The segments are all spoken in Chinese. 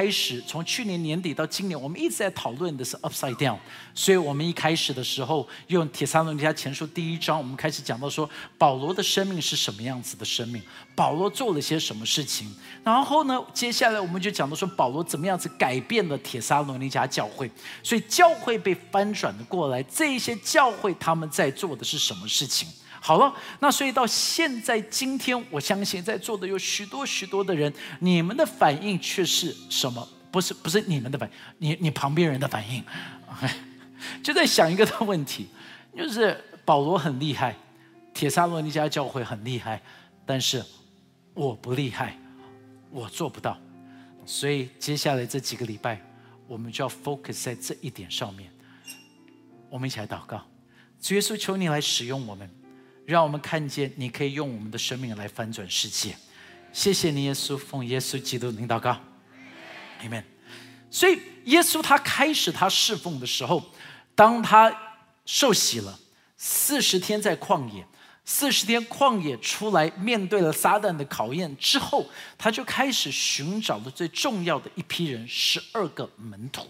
开始，从去年年底到今年，我们一直在讨论的是 upside down。所以我们一开始的时候用《铁三罗尼迦前书》第一章，我们开始讲到说保罗的生命是什么样子的生命，保罗做了些什么事情。然后呢，接下来我们就讲到说保罗怎么样子改变了铁沙罗尼迦教会。所以教会被翻转的过来，这一些教会他们在做的是什么事情？好了，那所以到现在今天，我相信在座的有许多许多的人，你们的反应却是什么？不是不是你们的反应，你你旁边人的反应，就在想一个的问题，就是保罗很厉害，铁沙罗尼加教会很厉害，但是我不厉害，我做不到，所以接下来这几个礼拜，我们就要 focus 在这一点上面。我们一起来祷告，主耶稣，求你来使用我们。让我们看见，你可以用我们的生命来翻转世界。谢谢你，耶稣，奉耶稣基督领祷告，Amen。所以，耶稣他开始他侍奉的时候，当他受洗了，四十天在旷野，四十天旷野出来，面对了撒旦的考验之后，他就开始寻找的最重要的一批人——十二个门徒。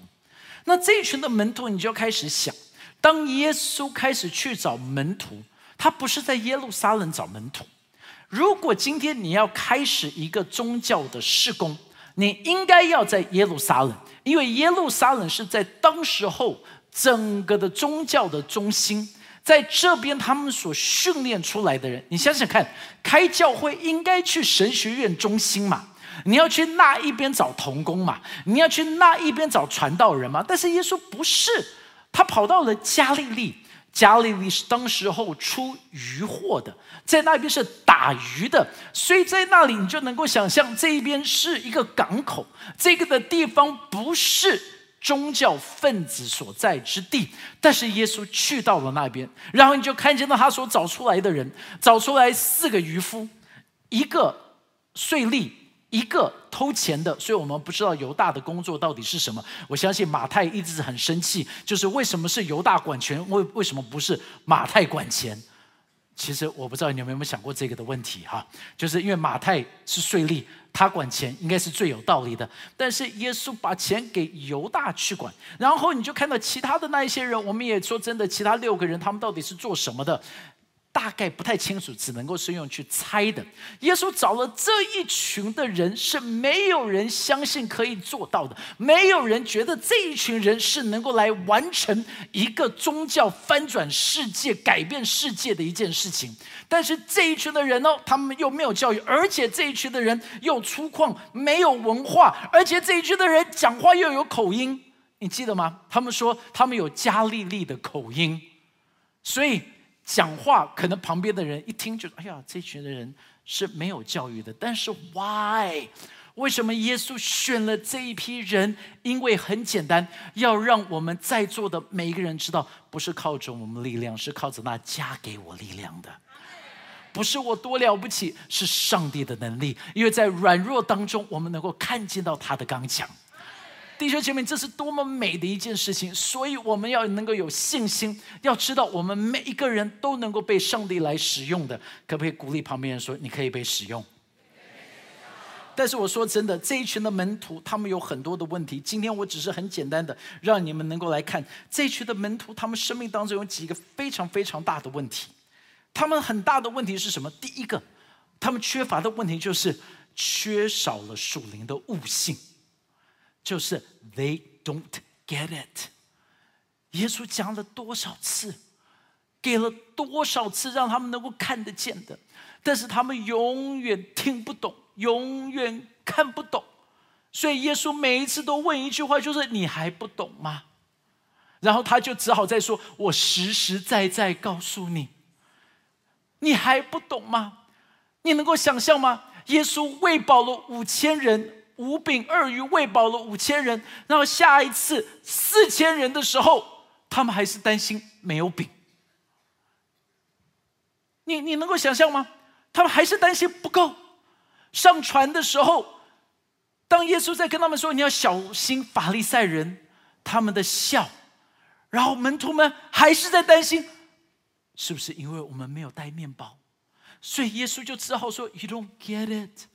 那这一群的门徒，你就开始想，当耶稣开始去找门徒。他不是在耶路撒冷找门徒。如果今天你要开始一个宗教的施工，你应该要在耶路撒冷，因为耶路撒冷是在当时候整个的宗教的中心，在这边他们所训练出来的人，你想想看，开教会应该去神学院中心嘛？你要去那一边找童工嘛？你要去那一边找传道人嘛？但是耶稣不是，他跑到了加利利。加利利是当时候出渔货的，在那边是打鱼的，所以在那里你就能够想象，这一边是一个港口，这个的地方不是宗教分子所在之地。但是耶稣去到了那边，然后你就看见到他所找出来的人，找出来四个渔夫，一个税吏。一个偷钱的，所以我们不知道犹大的工作到底是什么。我相信马太一直很生气，就是为什么是犹大管钱，为为什么不是马太管钱？其实我不知道你们有没有想过这个的问题哈，就是因为马太是税吏，他管钱应该是最有道理的。但是耶稣把钱给犹大去管，然后你就看到其他的那一些人，我们也说真的，其他六个人他们到底是做什么的？大概不太清楚，只能够是用去猜的。耶稣找了这一群的人，是没有人相信可以做到的，没有人觉得这一群人是能够来完成一个宗教翻转世界、改变世界的一件事情。但是这一群的人呢，他们又没有教育，而且这一群的人又粗犷，没有文化，而且这一群的人讲话又有口音，你记得吗？他们说他们有加利利的口音，所以。讲话可能旁边的人一听就哎呀，这群的人是没有教育的。但是 why？为什么耶稣选了这一批人？因为很简单，要让我们在座的每一个人知道，不是靠着我们力量，是靠着那加给我力量的。不是我多了不起，是上帝的能力。因为在软弱当中，我们能够看见到他的刚强。弟兄姐妹，这是多么美的一件事情！所以我们要能够有信心，要知道我们每一个人都能够被上帝来使用的。可不可以鼓励旁边人说：“你可以被使用？”但是我说真的，这一群的门徒他们有很多的问题。今天我只是很简单的让你们能够来看这一群的门徒，他们生命当中有几个非常非常大的问题。他们很大的问题是什么？第一个，他们缺乏的问题就是缺少了属灵的悟性。就是 they don't get it。耶稣讲了多少次，给了多少次让他们能够看得见的，但是他们永远听不懂，永远看不懂。所以耶稣每一次都问一句话，就是“你还不懂吗？”然后他就只好再说：“我实实在在告诉你，你还不懂吗？你能够想象吗？耶稣喂饱了五千人。”五饼二鱼喂饱了五千人，然后下一次四千人的时候，他们还是担心没有饼。你你能够想象吗？他们还是担心不够。上船的时候，当耶稣在跟他们说：“你要小心法利赛人他们的笑。”然后门徒们还是在担心，是不是因为我们没有带面包？所以耶稣就只好说：“You don't get it。”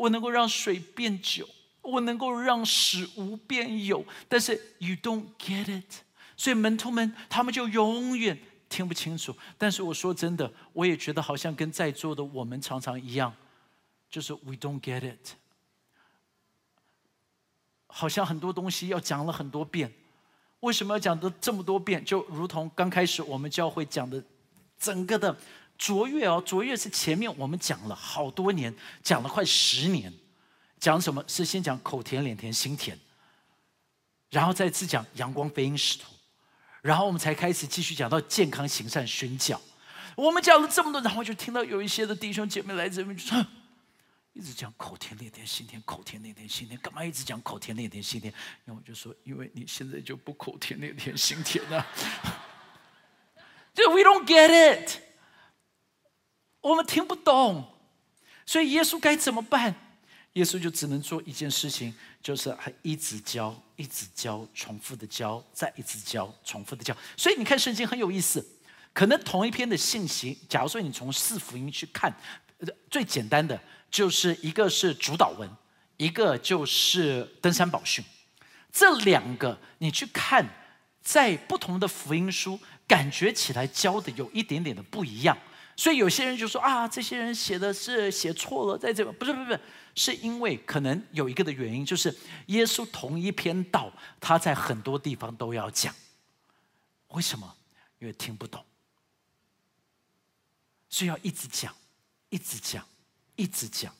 我能够让水变酒，我能够让使无变有，但是 you don't get it，所以门徒们他们就永远听不清楚。但是我说真的，我也觉得好像跟在座的我们常常一样，就是 we don't get it，好像很多东西要讲了很多遍，为什么要讲的这么多遍？就如同刚开始我们教会讲的整个的卓越哦，卓越是前面我们讲了好多年，讲了快十年。讲什么是先讲口甜、脸甜、心甜，然后再次讲阳光飞鹰使徒，然后我们才开始继续讲到健康行善宣教。我们讲了这么多，然后就听到有一些的弟兄姐妹来这边就说，一直讲口甜、脸甜、心甜，口甜、脸甜、心甜，干嘛一直讲口甜、脸甜、心甜？然后我就说，因为你现在就不口甜、脸甜、心甜了，就 we don't get it，我们听不懂，所以耶稣该怎么办？耶稣就只能做一件事情，就是还一直教，一直教，重复的教，再一直教，重复的教。所以你看圣经很有意思，可能同一篇的信息，假如说你从四福音去看，最简单的就是一个是主导文，一个就是登山宝训，这两个你去看，在不同的福音书，感觉起来教的有一点点的不一样。所以有些人就说啊，这些人写的是写错了，在这不是不是不是。是因为可能有一个的原因，就是耶稣同一篇道，他在很多地方都要讲。为什么？因为听不懂，所以要一直讲，一直讲，一直讲，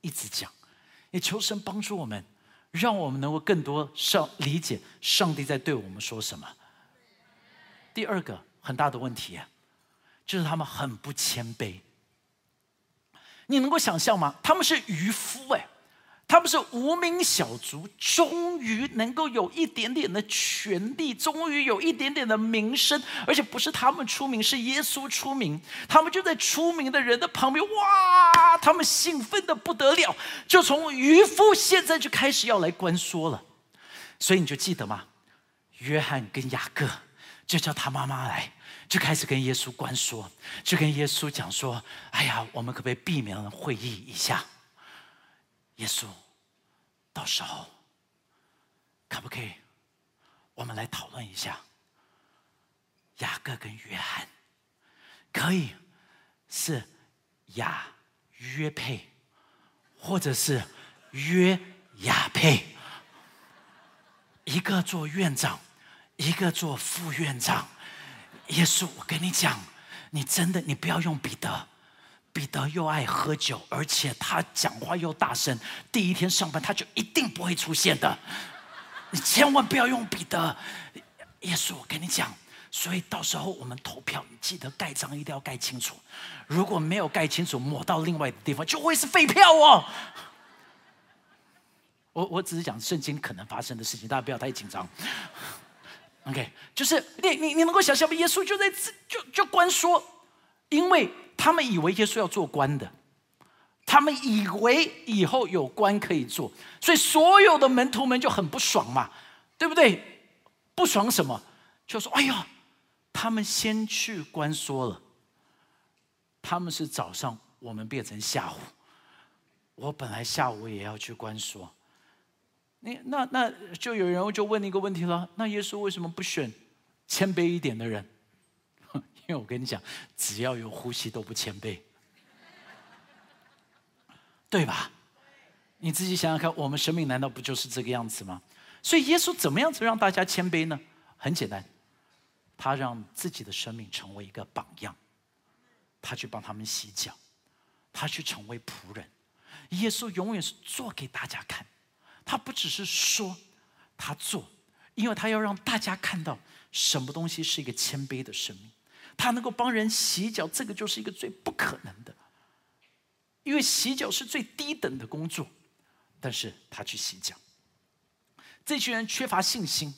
一直讲。也求神帮助我们，让我们能够更多上理解上帝在对我们说什么。第二个很大的问题，就是他们很不谦卑。你能够想象吗？他们是渔夫哎，他们是无名小卒，终于能够有一点点的权利，终于有一点点的名声，而且不是他们出名，是耶稣出名。他们就在出名的人的旁边，哇！他们兴奋的不得了，就从渔夫现在就开始要来关说了。所以你就记得吗？约翰跟雅各就叫他妈妈来。就开始跟耶稣关说，就跟耶稣讲说：“哎呀，我们可不可以避免会议一下？耶稣，到时候可不可以我们来讨论一下？雅各跟约翰可以是雅约配，或者是约雅配，一个做院长，一个做副院长。”耶稣，我跟你讲，你真的，你不要用彼得。彼得又爱喝酒，而且他讲话又大声。第一天上班，他就一定不会出现的。你千万不要用彼得。耶稣，我跟你讲，所以到时候我们投票，你记得盖章一定要盖清楚。如果没有盖清楚，抹到另外的地方，就会是废票哦。我我只是讲圣经可能发生的事情，大家不要太紧张。OK，就是你你你能够想象吗？耶稣就在就就官说，因为他们以为耶稣要做官的，他们以为以后有官可以做，所以所有的门徒们就很不爽嘛，对不对？不爽什么？就说：“哎呀，他们先去官说了，他们是早上，我们变成下午。我本来下午也要去官说。”你那那就有人就问你一个问题了，那耶稣为什么不选谦卑一点的人？因为我跟你讲，只要有呼吸都不谦卑，对吧？你自己想想看，我们生命难道不就是这个样子吗？所以耶稣怎么样子让大家谦卑呢？很简单，他让自己的生命成为一个榜样，他去帮他们洗脚，他去成为仆人。耶稣永远是做给大家看。他不只是说，他做，因为他要让大家看到什么东西是一个谦卑的生命。他能够帮人洗脚，这个就是一个最不可能的，因为洗脚是最低等的工作，但是他去洗脚。这群人缺乏信心，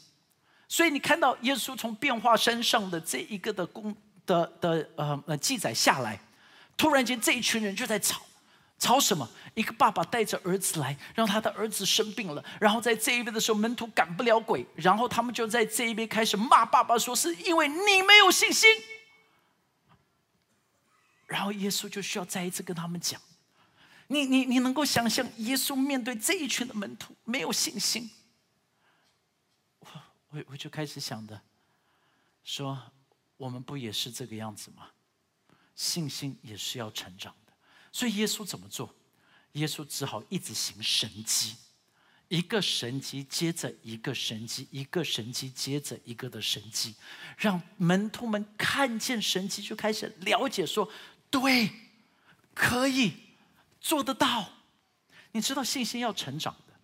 所以你看到耶稣从变化山上的这一个的工的的呃呃记载下来，突然间这一群人就在吵。吵什么？一个爸爸带着儿子来，让他的儿子生病了。然后在这一边的时候，门徒赶不了鬼，然后他们就在这一边开始骂爸爸，说是因为你没有信心。然后耶稣就需要再一次跟他们讲：你你你能够想象耶稣面对这一群的门徒没有信心？我我我就开始想的，说我们不也是这个样子吗？信心也是要成长，所以耶稣怎么做？耶稣只好一直行神迹，一个神迹接着一个神迹，一个神迹接着一个的神迹，让门徒们看见神迹，就开始了解说：对，可以。做得到，你知道信心要成长的，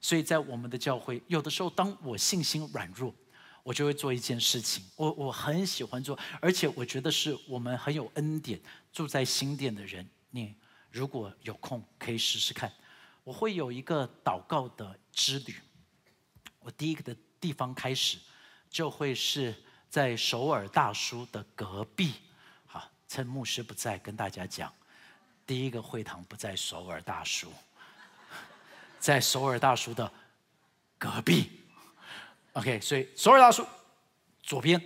所以在我们的教会，有的时候当我信心软弱，我就会做一件事情，我我很喜欢做，而且我觉得是我们很有恩典，住在新店的人，你如果有空可以试试看，我会有一个祷告的之旅，我第一个的地方开始，就会是在首尔大叔的隔壁，好，趁牧师不在跟大家讲。第一个会堂不在首尔大叔，在首尔大叔的隔壁。OK，所以首尔大叔左边，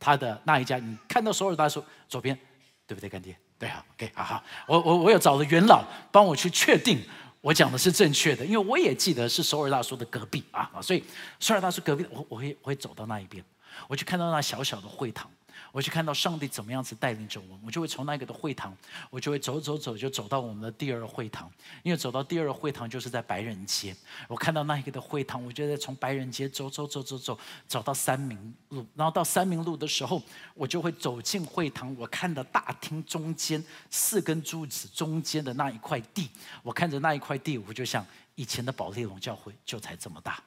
他的那一家，你看到首尔大叔左边，对不对，干爹？对啊，OK，好好，我我我有找了元老帮我去确定我讲的是正确的，因为我也记得是首尔大叔的隔壁啊，所以首尔大叔隔壁，我我会我会走到那一边，我去看到那小小的会堂。我去看到上帝怎么样子带领着我，我就会从那个的会堂，我就会走走走，就走到我们的第二会堂。因为走到第二会堂就是在白人街，我看到那一个的会堂，我就在从白人街走走走走走，走到三明路。然后到三明路的时候，我就会走进会堂。我看到大厅中间四根柱子中间的那一块地，我看着那一块地，我就想以前的保利龙教会就才这么大，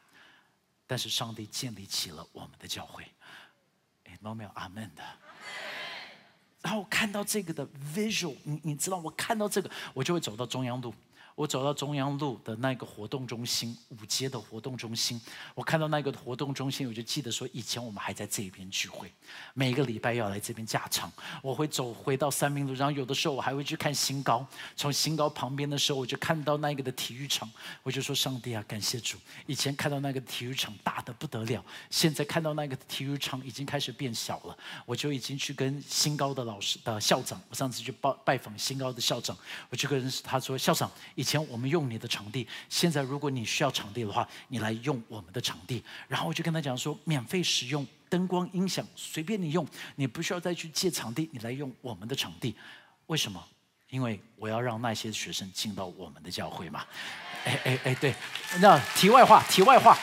但是上帝建立起了我们的教会。有没有阿门的。然后看到这个的 visual，你你知道，我看到这个，我就会走到中央路。我走到中央路的那个活动中心，五街的活动中心，我看到那个活动中心，我就记得说，以前我们还在这边聚会，每个礼拜要来这边架场。我会走回到三明路，然后有的时候我还会去看新高。从新高旁边的时候，我就看到那个的体育场，我就说：上帝啊，感谢主！以前看到那个体育场大的不得了，现在看到那个体育场已经开始变小了。我就已经去跟新高的老师的校长，我上次去拜拜访新高的校长，我就跟他说：校长，以以前我们用你的场地，现在如果你需要场地的话，你来用我们的场地。然后我就跟他讲说，免费使用灯光音响，随便你用，你不需要再去借场地，你来用我们的场地。为什么？因为我要让那些学生进到我们的教会嘛。哎哎哎，对，那题外话，题外话。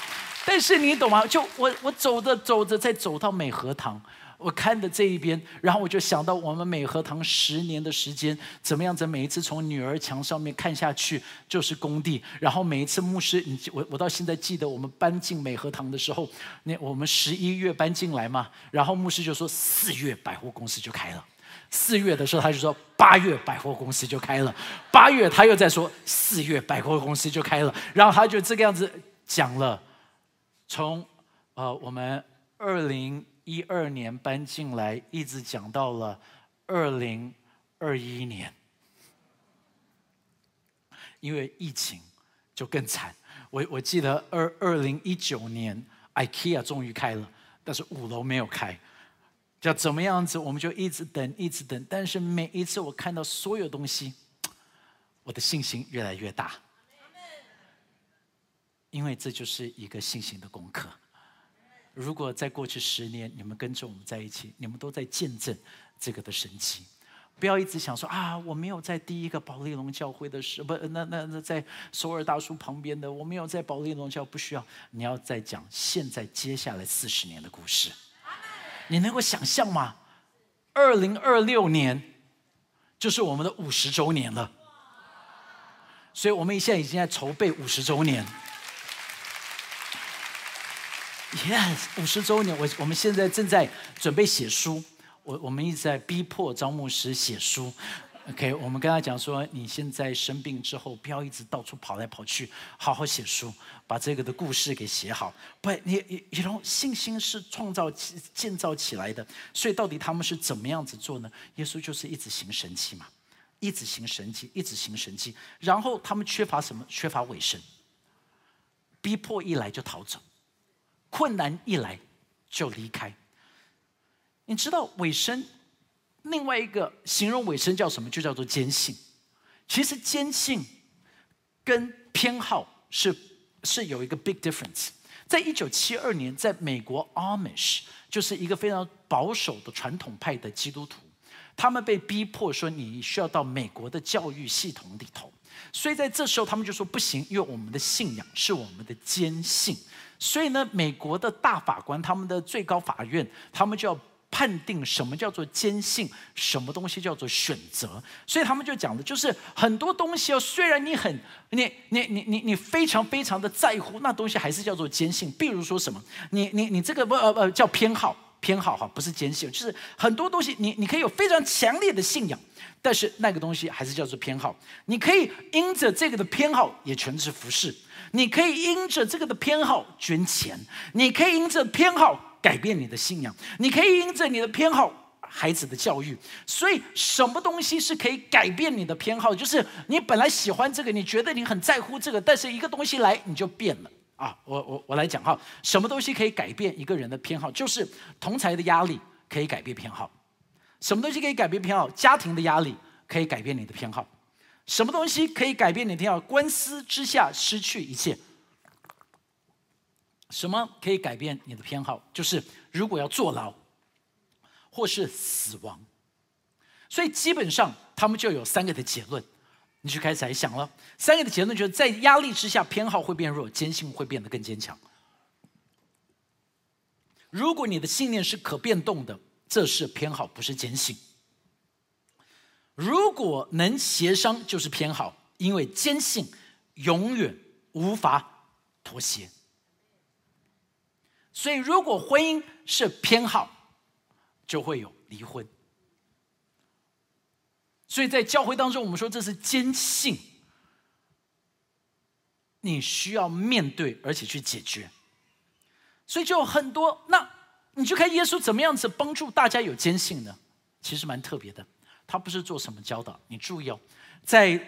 但是你懂吗？就我我走着走着，再走到美和堂。我看的这一边，然后我就想到我们美和堂十年的时间，怎么样子？每一次从女儿墙上面看下去就是工地，然后每一次牧师，你我我到现在记得我们搬进美和堂的时候，那我们十一月搬进来嘛，然后牧师就说四月百货公司就开了，四月的时候他就说八月百货公司就开了，八月他又在说四月百货公司就开了，然后他就这个样子讲了，从呃我们二零。一二年搬进来，一直讲到了二零二一年，因为疫情就更惨。我我记得二二零一九年，IKEA 终于开了，但是五楼没有开，叫怎么样子？我们就一直等，一直等。但是每一次我看到所有东西，我的信心越来越大，因为这就是一个信心的功课。如果在过去十年，你们跟着我们在一起，你们都在见证这个的神奇。不要一直想说啊，我没有在第一个保利龙教会的时，不，那那那在首尔大叔旁边的，我没有在保利龙教，不需要。你要再讲现在接下来四十年的故事，你能够想象吗？二零二六年就是我们的五十周年了，所以我们现在已经在筹备五十周年。Yes，五十周年，我我们现在正在准备写书，我我们一直在逼迫招牧师写书。OK，我们跟他讲说，你现在生病之后，不要一直到处跑来跑去，好好写书，把这个的故事给写好。不，你你你种信心是创造建造起来的，所以到底他们是怎么样子做呢？耶稣就是一直行神迹嘛，一直行神迹，一直行神迹。然后他们缺乏什么？缺乏尾声，逼迫一来就逃走。困难一来就离开，你知道尾声，另外一个形容尾声叫什么？就叫做坚信。其实坚信跟偏好是是有一个 big difference。在一九七二年，在美国 Amish 就是一个非常保守的传统派的基督徒，他们被逼迫说你需要到美国的教育系统里头，所以在这时候他们就说不行，因为我们的信仰是我们的坚信，所以呢，美国的大法官他们的最高法院，他们就要。判定什么叫做坚信，什么东西叫做选择，所以他们就讲的，就是很多东西哦，虽然你很你你你你你非常非常的在乎，那东西还是叫做坚信。比如说什么，你你你这个不呃呃叫偏好偏好哈，不是坚信，就是很多东西你你可以有非常强烈的信仰，但是那个东西还是叫做偏好。你可以因着这个的偏好也全是服饰，你可以因着这个的偏好捐钱，你可以因着偏好。改变你的信仰，你可以因着你的偏好，孩子的教育。所以，什么东西是可以改变你的偏好？就是你本来喜欢这个，你觉得你很在乎这个，但是一个东西来，你就变了啊！我我我来讲哈，什么东西可以改变一个人的偏好？就是同才的压力可以改变偏好。什么东西可以改变偏好？家庭的压力可以改变你的偏好。什么东西可以改变你的偏好？官司之下失去一切。什么可以改变你的偏好？就是如果要坐牢，或是死亡。所以基本上他们就有三个的结论，你就开始来想了。三个的结论就是在压力之下，偏好会变弱，坚信会变得更坚强。如果你的信念是可变动的，这是偏好，不是坚信。如果能协商，就是偏好，因为坚信永远无法妥协。所以，如果婚姻是偏好，就会有离婚。所以在教会当中，我们说这是坚信，你需要面对而且去解决。所以就有很多，那你去看耶稣怎么样子帮助大家有坚信呢？其实蛮特别的，他不是做什么教导。你注意哦，在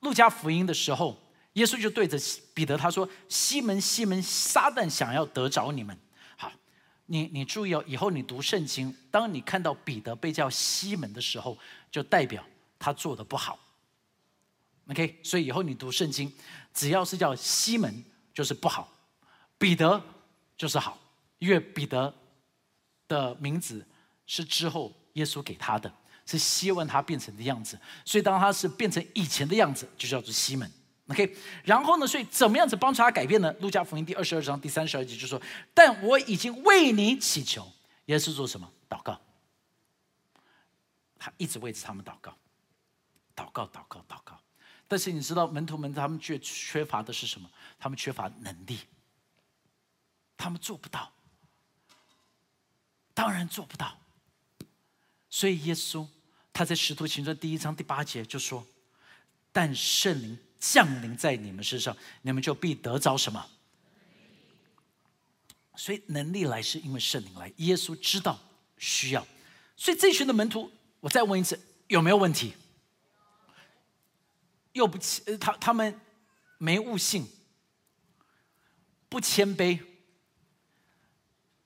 路加福音的时候。耶稣就对着彼得他说：“西门，西门，撒旦想要得着你们。你你注意哦，以后你读圣经，当你看到彼得被叫西门的时候，就代表他做的不好。OK，所以以后你读圣经，只要是叫西门就是不好，彼得就是好，因为彼得的名字是之后耶稣给他的，是希望他变成的样子。所以当他是变成以前的样子，就叫做西门。” OK，然后呢？所以怎么样子帮助他改变呢？路加福音第二十二章第三十二节就说：“但我已经为你祈求。”耶稣做什么？祷告。他一直为着他们祷告，祷告，祷告，祷告。但是你知道门徒们他们却缺乏的是什么？他们缺乏能力，他们做不到，当然做不到。所以耶稣他在使徒行传第一章第八节就说：“但圣灵。”降临在你们身上，你们就必得着什么？所以能力来是因为圣灵来。耶稣知道需要，所以这群的门徒，我再问一次，有没有问题？又不谦，他他们没悟性，不谦卑，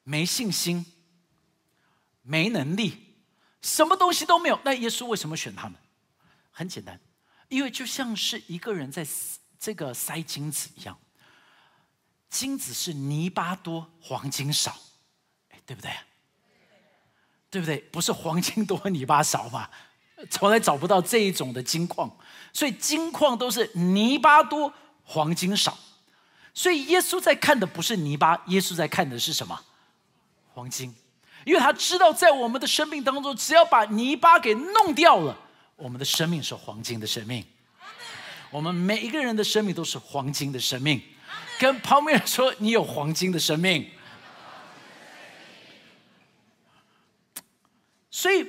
没信心，没能力，什么东西都没有。那耶稣为什么选他们？很简单。因为就像是一个人在这个塞金子一样，金子是泥巴多，黄金少，对不对？对不对？不是黄金多，泥巴少嘛？从来找不到这一种的金矿，所以金矿都是泥巴多，黄金少。所以耶稣在看的不是泥巴，耶稣在看的是什么？黄金，因为他知道在我们的生命当中，只要把泥巴给弄掉了。我们的生命是黄金的生命，我们每一个人的生命都是黄金的生命。跟旁边人说，你有黄金的生命。所以，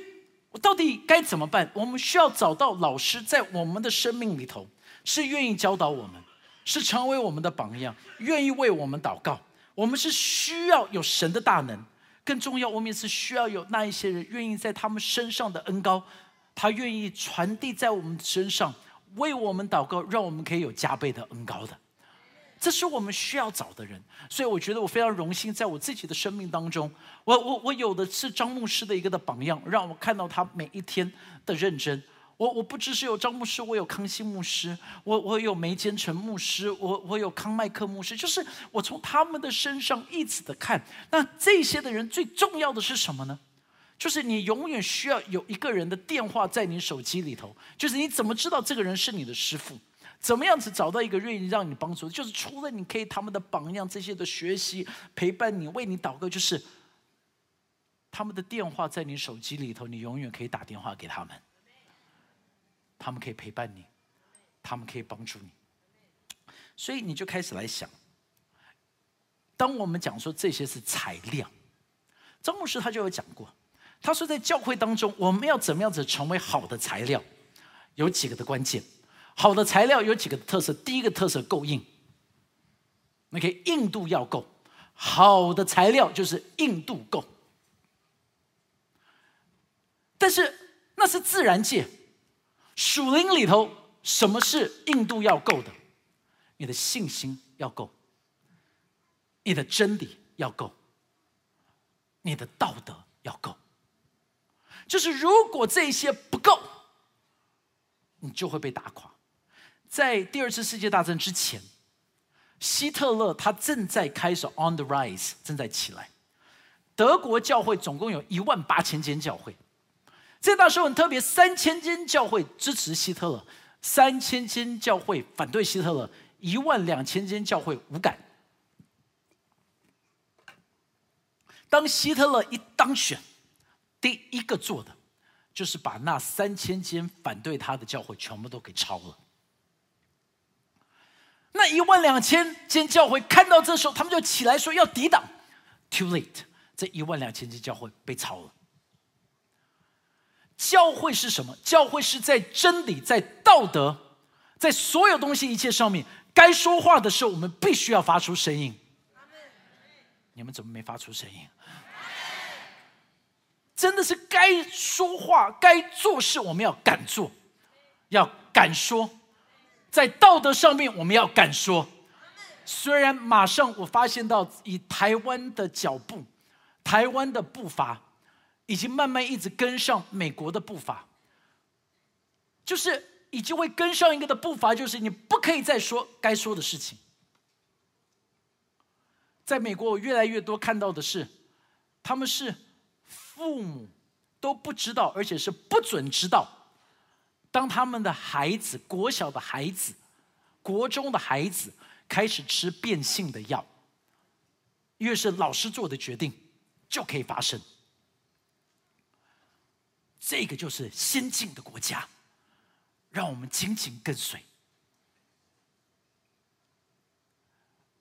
我到底该怎么办？我们需要找到老师，在我们的生命里头，是愿意教导我们，是成为我们的榜样，愿意为我们祷告。我们是需要有神的大能，更重要，我们也是需要有那一些人，愿意在他们身上的恩高。他愿意传递在我们身上，为我们祷告，让我们可以有加倍的恩高的。这是我们需要找的人，所以我觉得我非常荣幸，在我自己的生命当中，我我我有的是张牧师的一个的榜样，让我看到他每一天的认真。我我不只是有张牧师，我有康熙牧师，我我有梅坚成牧师，我我有康麦克牧师，就是我从他们的身上一直的看。那这些的人最重要的是什么呢？就是你永远需要有一个人的电话在你手机里头。就是你怎么知道这个人是你的师傅？怎么样子找到一个愿意让你帮助？就是除了你可以他们的榜样这些的学习陪伴你为你祷告，就是他们的电话在你手机里头，你永远可以打电话给他们。他们可以陪伴你，他们可以帮助你，所以你就开始来想。当我们讲说这些是材料，张牧师他就有讲过，他说在教会当中，我们要怎么样子成为好的材料？有几个的关键，好的材料有几个特色。第一个特色够硬，OK，硬度要够。好的材料就是硬度够，但是那是自然界。属灵里头，什么是硬度要够的？你的信心要够，你的真理要够，你的道德要够。就是如果这些不够，你就会被打垮。在第二次世界大战之前，希特勒他正在开始 on the rise，正在起来。德国教会总共有一万八千间教会。这大时候很特别，三千间教会支持希特勒，三千间教会反对希特勒，一万两千间教会无感。当希特勒一当选，第一个做的就是把那三千间反对他的教会全部都给抄了。那一万两千间教会看到这时候，他们就起来说要抵挡。Too late，这一万两千间教会被抄了。教会是什么？教会是在真理、在道德、在所有东西一切上面，该说话的时候，我们必须要发出声音。你们怎么没发出声音？真的是该说话、该做事，我们要敢做，要敢说。在道德上面，我们要敢说。虽然马上我发现到，以台湾的脚步，台湾的步伐。已经慢慢一直跟上美国的步伐，就是已经会跟上一个的步伐，就是你不可以再说该说的事情。在美国，我越来越多看到的是，他们是父母都不知道，而且是不准知道，当他们的孩子国小的孩子、国中的孩子开始吃变性的药，越是老师做的决定，就可以发生。这个就是先进的国家，让我们紧紧跟随。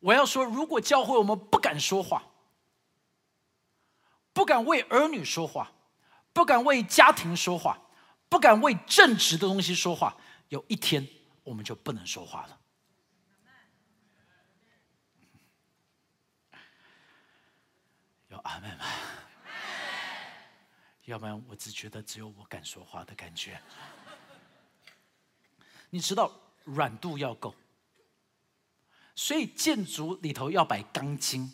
我要说，如果教会我们不敢说话，不敢为儿女说话，不敢为家庭说话，不敢为正直的东西说话，有一天我们就不能说话了。有阿门吗？要不然我只觉得只有我敢说话的感觉。你知道软度要够，所以建筑里头要摆钢筋，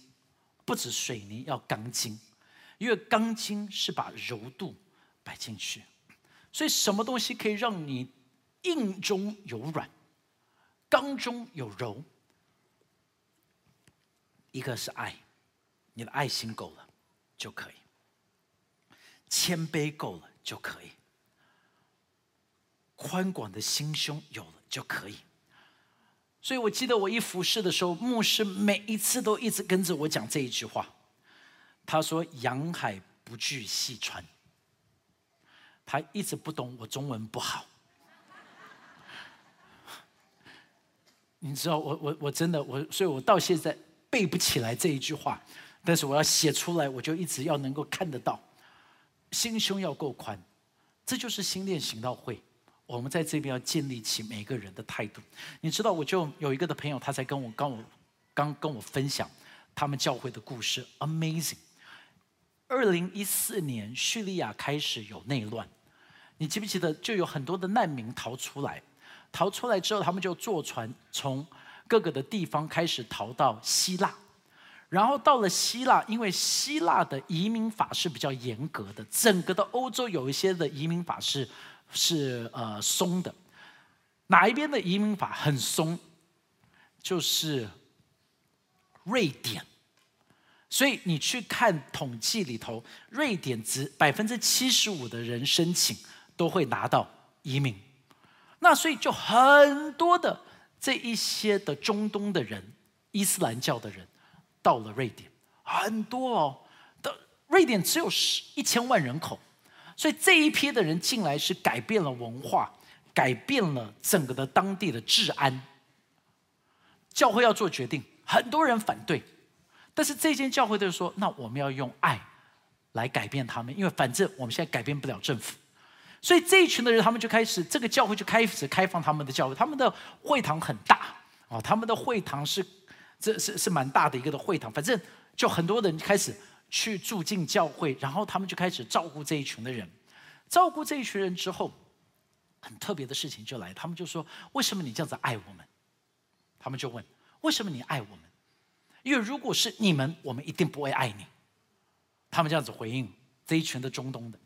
不止水泥要钢筋，因为钢筋是把柔度摆进去。所以什么东西可以让你硬中有软，刚中有柔？一个是爱，你的爱心够了就可以。谦卑够了就可以，宽广的心胸有了就可以。所以我记得我一服侍的时候，牧师每一次都一直跟着我讲这一句话。他说：“洋海不惧细川。”他一直不懂我中文不好。你知道，我我我真的我，所以我到现在背不起来这一句话，但是我要写出来，我就一直要能够看得到。心胸要够宽，这就是新练行道会。我们在这边要建立起每个人的态度。你知道，我就有一个的朋友，他在跟我刚我刚跟我分享他们教会的故事，amazing。二零一四年叙利亚开始有内乱，你记不记得？就有很多的难民逃出来，逃出来之后，他们就坐船从各个的地方开始逃到希腊。然后到了希腊，因为希腊的移民法是比较严格的，整个的欧洲有一些的移民法是是呃松的，哪一边的移民法很松？就是瑞典。所以你去看统计里头，瑞典只百分之七十五的人申请都会拿到移民。那所以就很多的这一些的中东的人，伊斯兰教的人到了瑞典，很多哦。的瑞典只有十一千万人口。所以这一批的人进来是改变了文化，改变了整个的当地的治安。教会要做决定，很多人反对，但是这间教会就说：“那我们要用爱来改变他们，因为反正我们现在改变不了政府。”所以这一群的人，他们就开始这个教会就开始开放他们的教会，他们的会堂很大哦，他们的会堂是这是是蛮大的一个的会堂，反正就很多人开始。去住进教会，然后他们就开始照顾这一群的人。照顾这一群人之后，很特别的事情就来，他们就说：“为什么你这样子爱我们？”他们就问：“为什么你爱我们？”因为如果是你们，我们一定不会爱你。他们这样子回应这一群的中东的，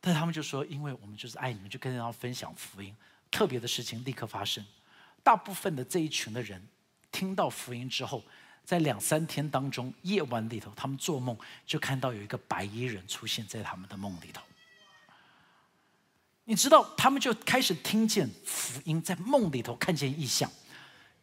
但他们就说：“因为我们就是爱你们，就跟人家分享福音。”特别的事情立刻发生，大部分的这一群的人听到福音之后。在两三天当中，夜晚里头，他们做梦就看到有一个白衣人出现在他们的梦里头。你知道，他们就开始听见福音，在梦里头看见异象。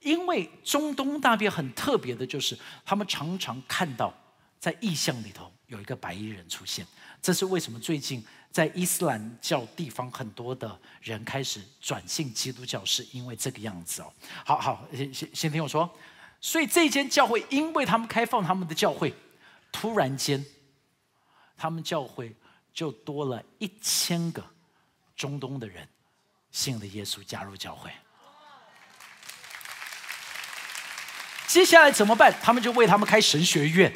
因为中东那边很特别的，就是他们常常看到在异象里头有一个白衣人出现。这是为什么？最近在伊斯兰教地方，很多的人开始转信基督教，是因为这个样子哦。好好，先先先听我说。所以这间教会，因为他们开放他们的教会，突然间，他们教会就多了一千个中东的人信了耶稣，加入教会。接下来怎么办？他们就为他们开神学院，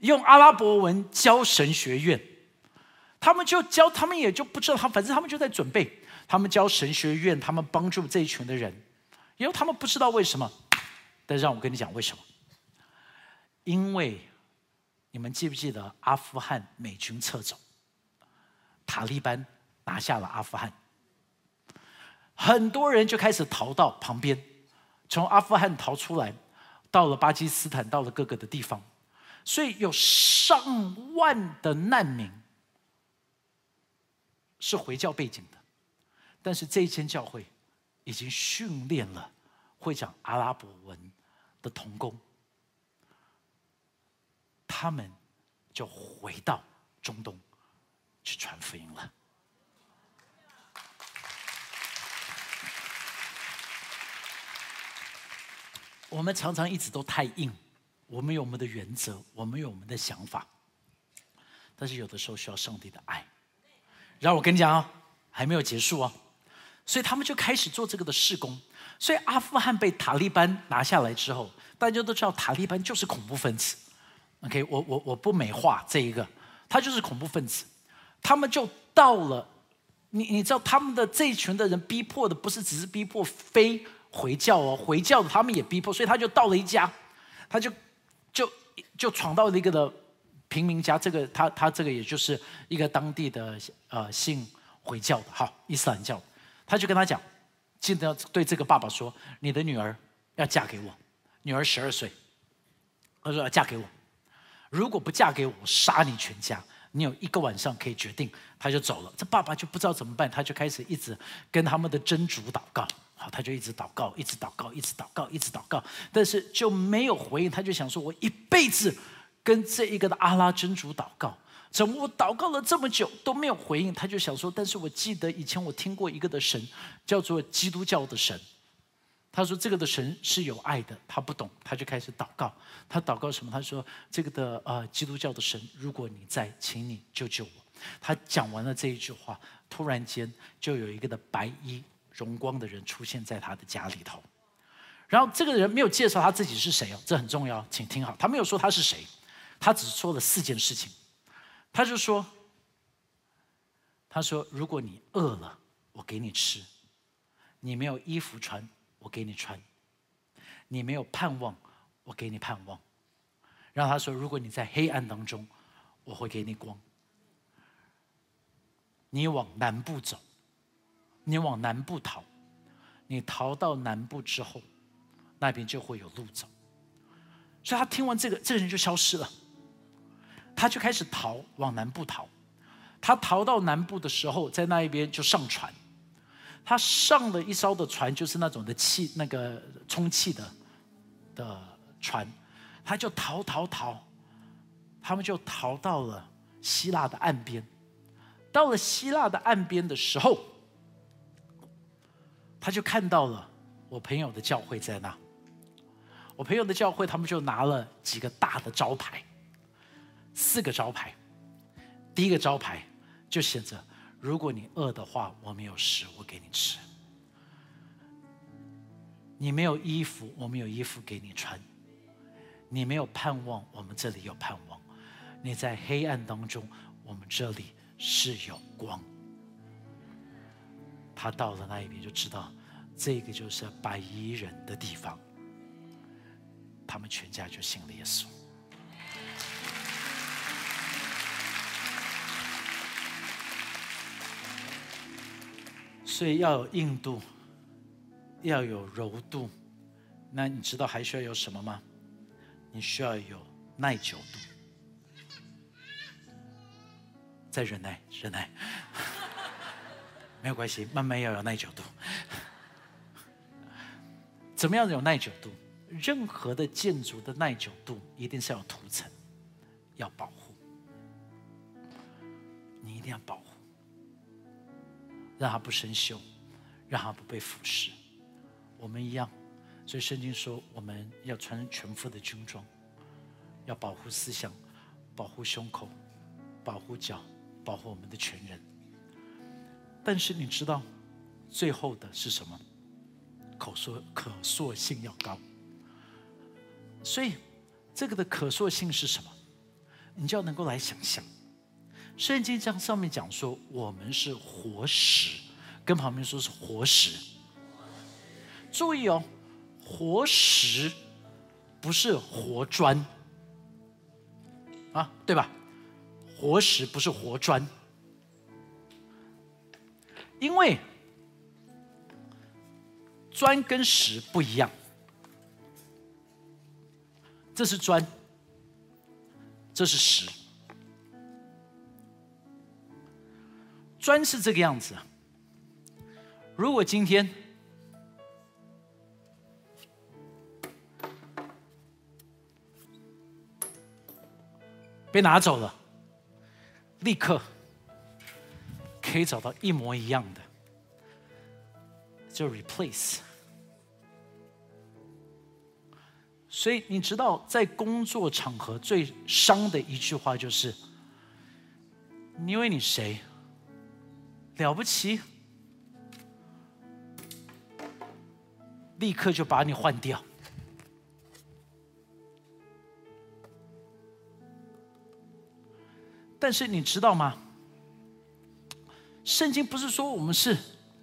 用阿拉伯文教神学院。他们就教，他们也就不知道，他反正他们就在准备，他们教神学院，他们帮助这一群的人，因为他们不知道为什么。但让我跟你讲为什么？因为你们记不记得阿富汗美军撤走，塔利班拿下了阿富汗，很多人就开始逃到旁边，从阿富汗逃出来，到了巴基斯坦，到了各个的地方，所以有上万的难民是回教背景的，但是这一间教会已经训练了。会讲阿拉伯文的童工，他们就回到中东去传福音了。我们常常一直都太硬，我们有我们的原则，我们有我们的想法，但是有的时候需要上帝的爱。然后我跟你讲啊，还没有结束哦，所以他们就开始做这个的事工。所以阿富汗被塔利班拿下来之后，大家都知道塔利班就是恐怖分子。OK，我我我不美化这一个，他就是恐怖分子。他们就到了，你你知道他们的这一群的人逼迫的不是只是逼迫非回教哦，回教的他们也逼迫，所以他就到了一家，他就就就闯到了一个的平民家，这个他他这个也就是一个当地的呃信回教的哈伊斯兰教，他就跟他讲。记得对这个爸爸说：“你的女儿要嫁给我，女儿十二岁。他说要嫁给我，如果不嫁给我，我杀你全家。你有一个晚上可以决定。”他就走了。这爸爸就不知道怎么办，他就开始一直跟他们的真主祷告。好，他就一直祷告，一直祷告，一直祷告，一直祷告，但是就没有回应。他就想说：“我一辈子跟这一个的阿拉真主祷告。”怎么我祷告了这么久都没有回应？他就想说，但是我记得以前我听过一个的神，叫做基督教的神。他说这个的神是有爱的，他不懂，他就开始祷告。他祷告什么？他说这个的呃基督教的神，如果你在，请你救救我。他讲完了这一句话，突然间就有一个的白衣荣光的人出现在他的家里头。然后这个人没有介绍他自己是谁哦，这很重要，请听好，他没有说他是谁，他只说了四件事情。他就说：“他说，如果你饿了，我给你吃；你没有衣服穿，我给你穿；你没有盼望，我给你盼望。然后他说，如果你在黑暗当中，我会给你光；你往南部走，你往南部逃，你逃到南部之后，那边就会有路走。所以他听完这个，这个人就消失了，他就开始逃，往南部逃。他逃到南部的时候，在那一边就上船。他上了一艘的船，就是那种的气，那个充气的的船，他就逃逃逃，他们就逃到了希腊的岸边。到了希腊的岸边的时候，他就看到了我朋友的教会在那。我朋友的教会，他们就拿了几个大的招牌，四个招牌。第一个招牌。就写着：如果你饿的话，我们有食物给你吃；你没有衣服，我们有衣服给你穿；你没有盼望，我们这里有盼望；你在黑暗当中，我们这里是有光。他到了那一边，就知道这个就是白衣人的地方。他们全家就信了耶稣。所以要有硬度，要有柔度，那你知道还需要有什么吗？你需要有耐久度，再忍耐，忍耐，没有关系，慢慢要有耐久度。怎么样有耐久度？任何的建筑的耐久度一定是要涂层，要保护，你一定要保护。让它不生锈，让它不被腐蚀。我们一样，所以圣经说我们要穿全副的军装，要保护思想，保护胸口，保护脚，保护我们的全人。但是你知道，最后的是什么？可塑可塑性要高。所以这个的可塑性是什么？你就要能够来想象。圣经上上面讲说，我们是活石，跟旁边说是活石。注意哦，活石不是活砖啊，对吧？活石不是活砖，因为砖跟石不一样，这是砖，这是石。砖是这个样子。如果今天被拿走了，立刻可以找到一模一样的，就 replace。所以你知道，在工作场合最伤的一句话就是：你以为你谁？了不起，立刻就把你换掉。但是你知道吗？圣经不是说我们是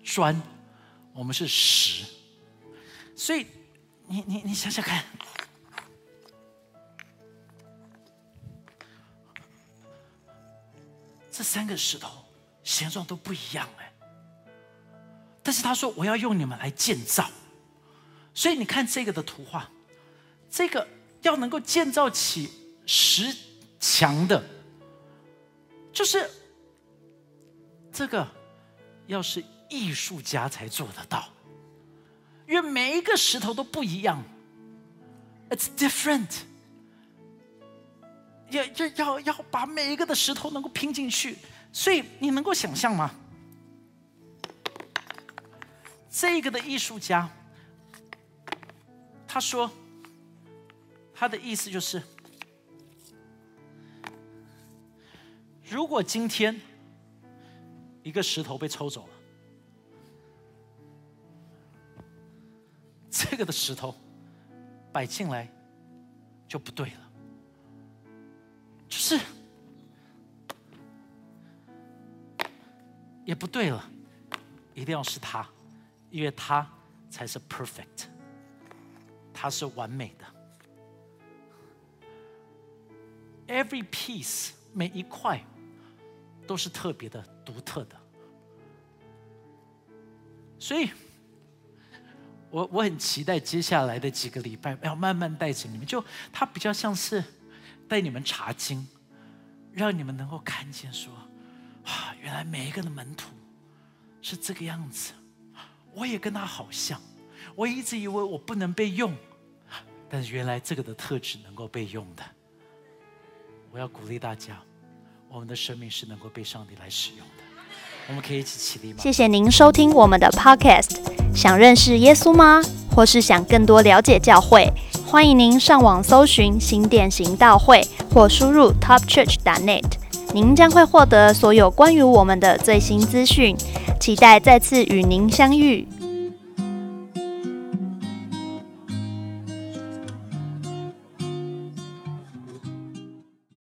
砖，我们是石。所以，你你你想想看，这三个石头。形状都不一样哎，但是他说我要用你们来建造，所以你看这个的图画，这个要能够建造起石墙的，就是这个要是艺术家才做得到，因为每一个石头都不一样，it's different，要要要要把每一个的石头能够拼进去。所以你能够想象吗？这个的艺术家，他说，他的意思就是，如果今天一个石头被抽走了，这个的石头摆进来就不对了，就是。也不对了，一定要是他，因为他才是 perfect，他是完美的。Every piece 每一块都是特别的、独特的。所以，我我很期待接下来的几个礼拜，要慢慢带着你们，就它比较像是带你们查经，让你们能够看见说，啊，原来每一个的门徒是这个样子，我也跟他好像，我一直以为我不能被用，但是原来这个的特质能够被用的。我要鼓励大家，我们的生命是能够被上帝来使用的。我们可以一起起立吗？谢谢您收听我们的 Podcast。想认识耶稣吗？或是想更多了解教会？欢迎您上网搜寻新店行道会，或输入 topchurch.net。您将会获得所有关于我们的最新资讯。期待再次与您相遇。